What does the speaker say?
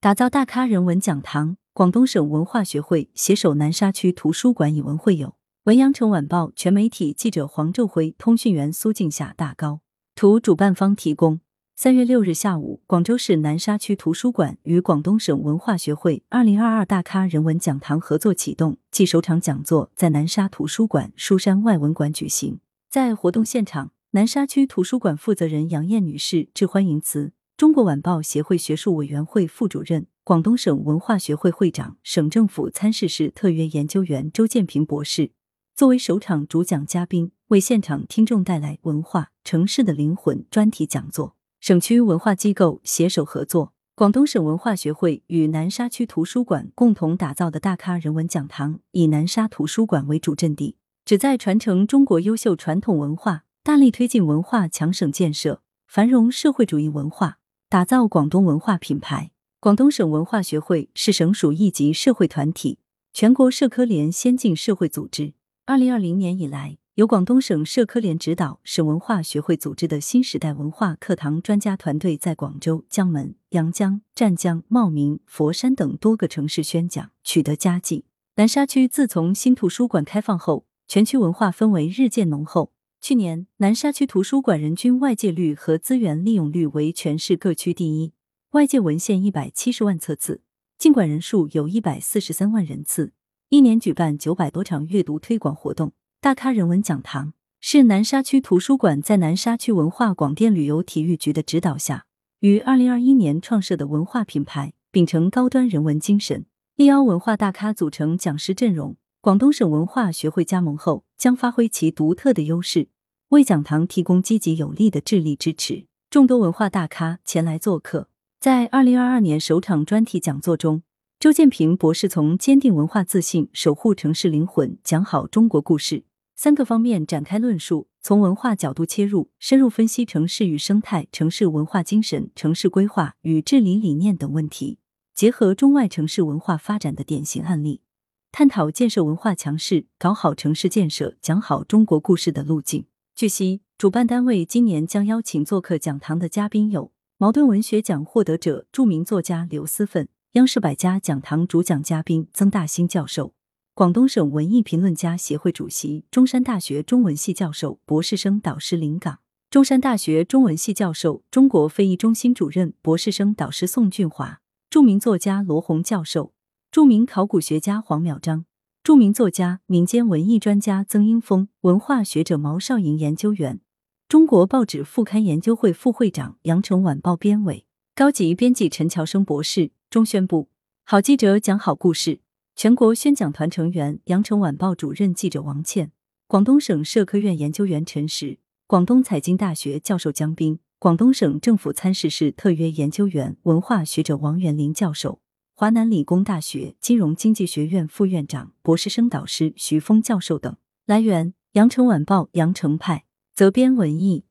打造大咖人文讲堂。广东省文化学会携手南沙区图书馆以文会友。文阳城晚报全媒体记者黄昼辉，通讯员苏静夏大高图，主办方提供。三月六日下午，广州市南沙区图书馆与广东省文化学会二零二二大咖人文讲堂合作启动，暨首场讲座在南沙图书馆书山外文馆举行。在活动现场，南沙区图书馆负责人杨艳女士致欢迎词。中国晚报协会学术委员会副主任、广东省文化学会会长、省政府参事室特约研究员周建平博士作为首场主讲嘉宾，为现场听众带来“文化城市的灵魂”专题讲座。省区文化机构携手合作，广东省文化学会与南沙区图书馆共同打造的大咖人文讲堂，以南沙图书馆为主阵地，旨在传承中国优秀传统文化，大力推进文化强省建设，繁荣社会主义文化，打造广东文化品牌。广东省文化学会是省属一级社会团体，全国社科联先进社会组织。二零二零年以来。由广东省社科联指导、省文化学会组织的新时代文化课堂专家团队，在广州、江门、阳江、湛江、茂名、佛山等多个城市宣讲，取得佳绩。南沙区自从新图书馆开放后，全区文化氛围日渐浓厚。去年，南沙区图书馆人均外借率和资源利用率为全市各区第一，外借文献一百七十万册次，进馆人数有一百四十三万人次，一年举办九百多场阅读推广活动。大咖人文讲堂是南沙区图书馆在南沙区文化广电旅游体育局的指导下，于二零二一年创设的文化品牌，秉承高端人文精神，力邀文化大咖组成讲师阵容。广东省文化学会加盟后，将发挥其独特的优势，为讲堂提供积极有力的智力支持。众多文化大咖前来做客，在二零二二年首场专题讲座中。周建平博士从坚定文化自信、守护城市灵魂、讲好中国故事三个方面展开论述，从文化角度切入，深入分析城市与生态、城市文化精神、城市规划与治理理念等问题，结合中外城市文化发展的典型案例，探讨建设文化强势、搞好城市建设、讲好中国故事的路径。据悉，主办单位今年将邀请做客讲堂的嘉宾有茅盾文学奖获得者、著名作家刘思奋。央视百家讲堂主讲嘉宾曾大兴教授，广东省文艺评论家协会主席、中山大学中文系教授、博士生导师林岗，中山大学中文系教授、中国非遗中心主任、博士生导师宋俊华，著名作家罗红教授，著名考古学家黄淼章，著名作家、民间文艺专家曾英峰，文化学者毛少莹研究员，中国报纸副刊研究会副会长、羊城晚报编委。高级编辑陈乔生博士，中宣部好记者讲好故事，全国宣讲团成员羊城晚报主任记者王倩，广东省社科院研究员陈实，广东财经大学教授江斌，广东省政府参事室特约研究员文化学者王元林教授，华南理工大学金融经济学院副院长、博士生导师徐峰教授等。来源：羊城晚报羊城派，责编：文艺。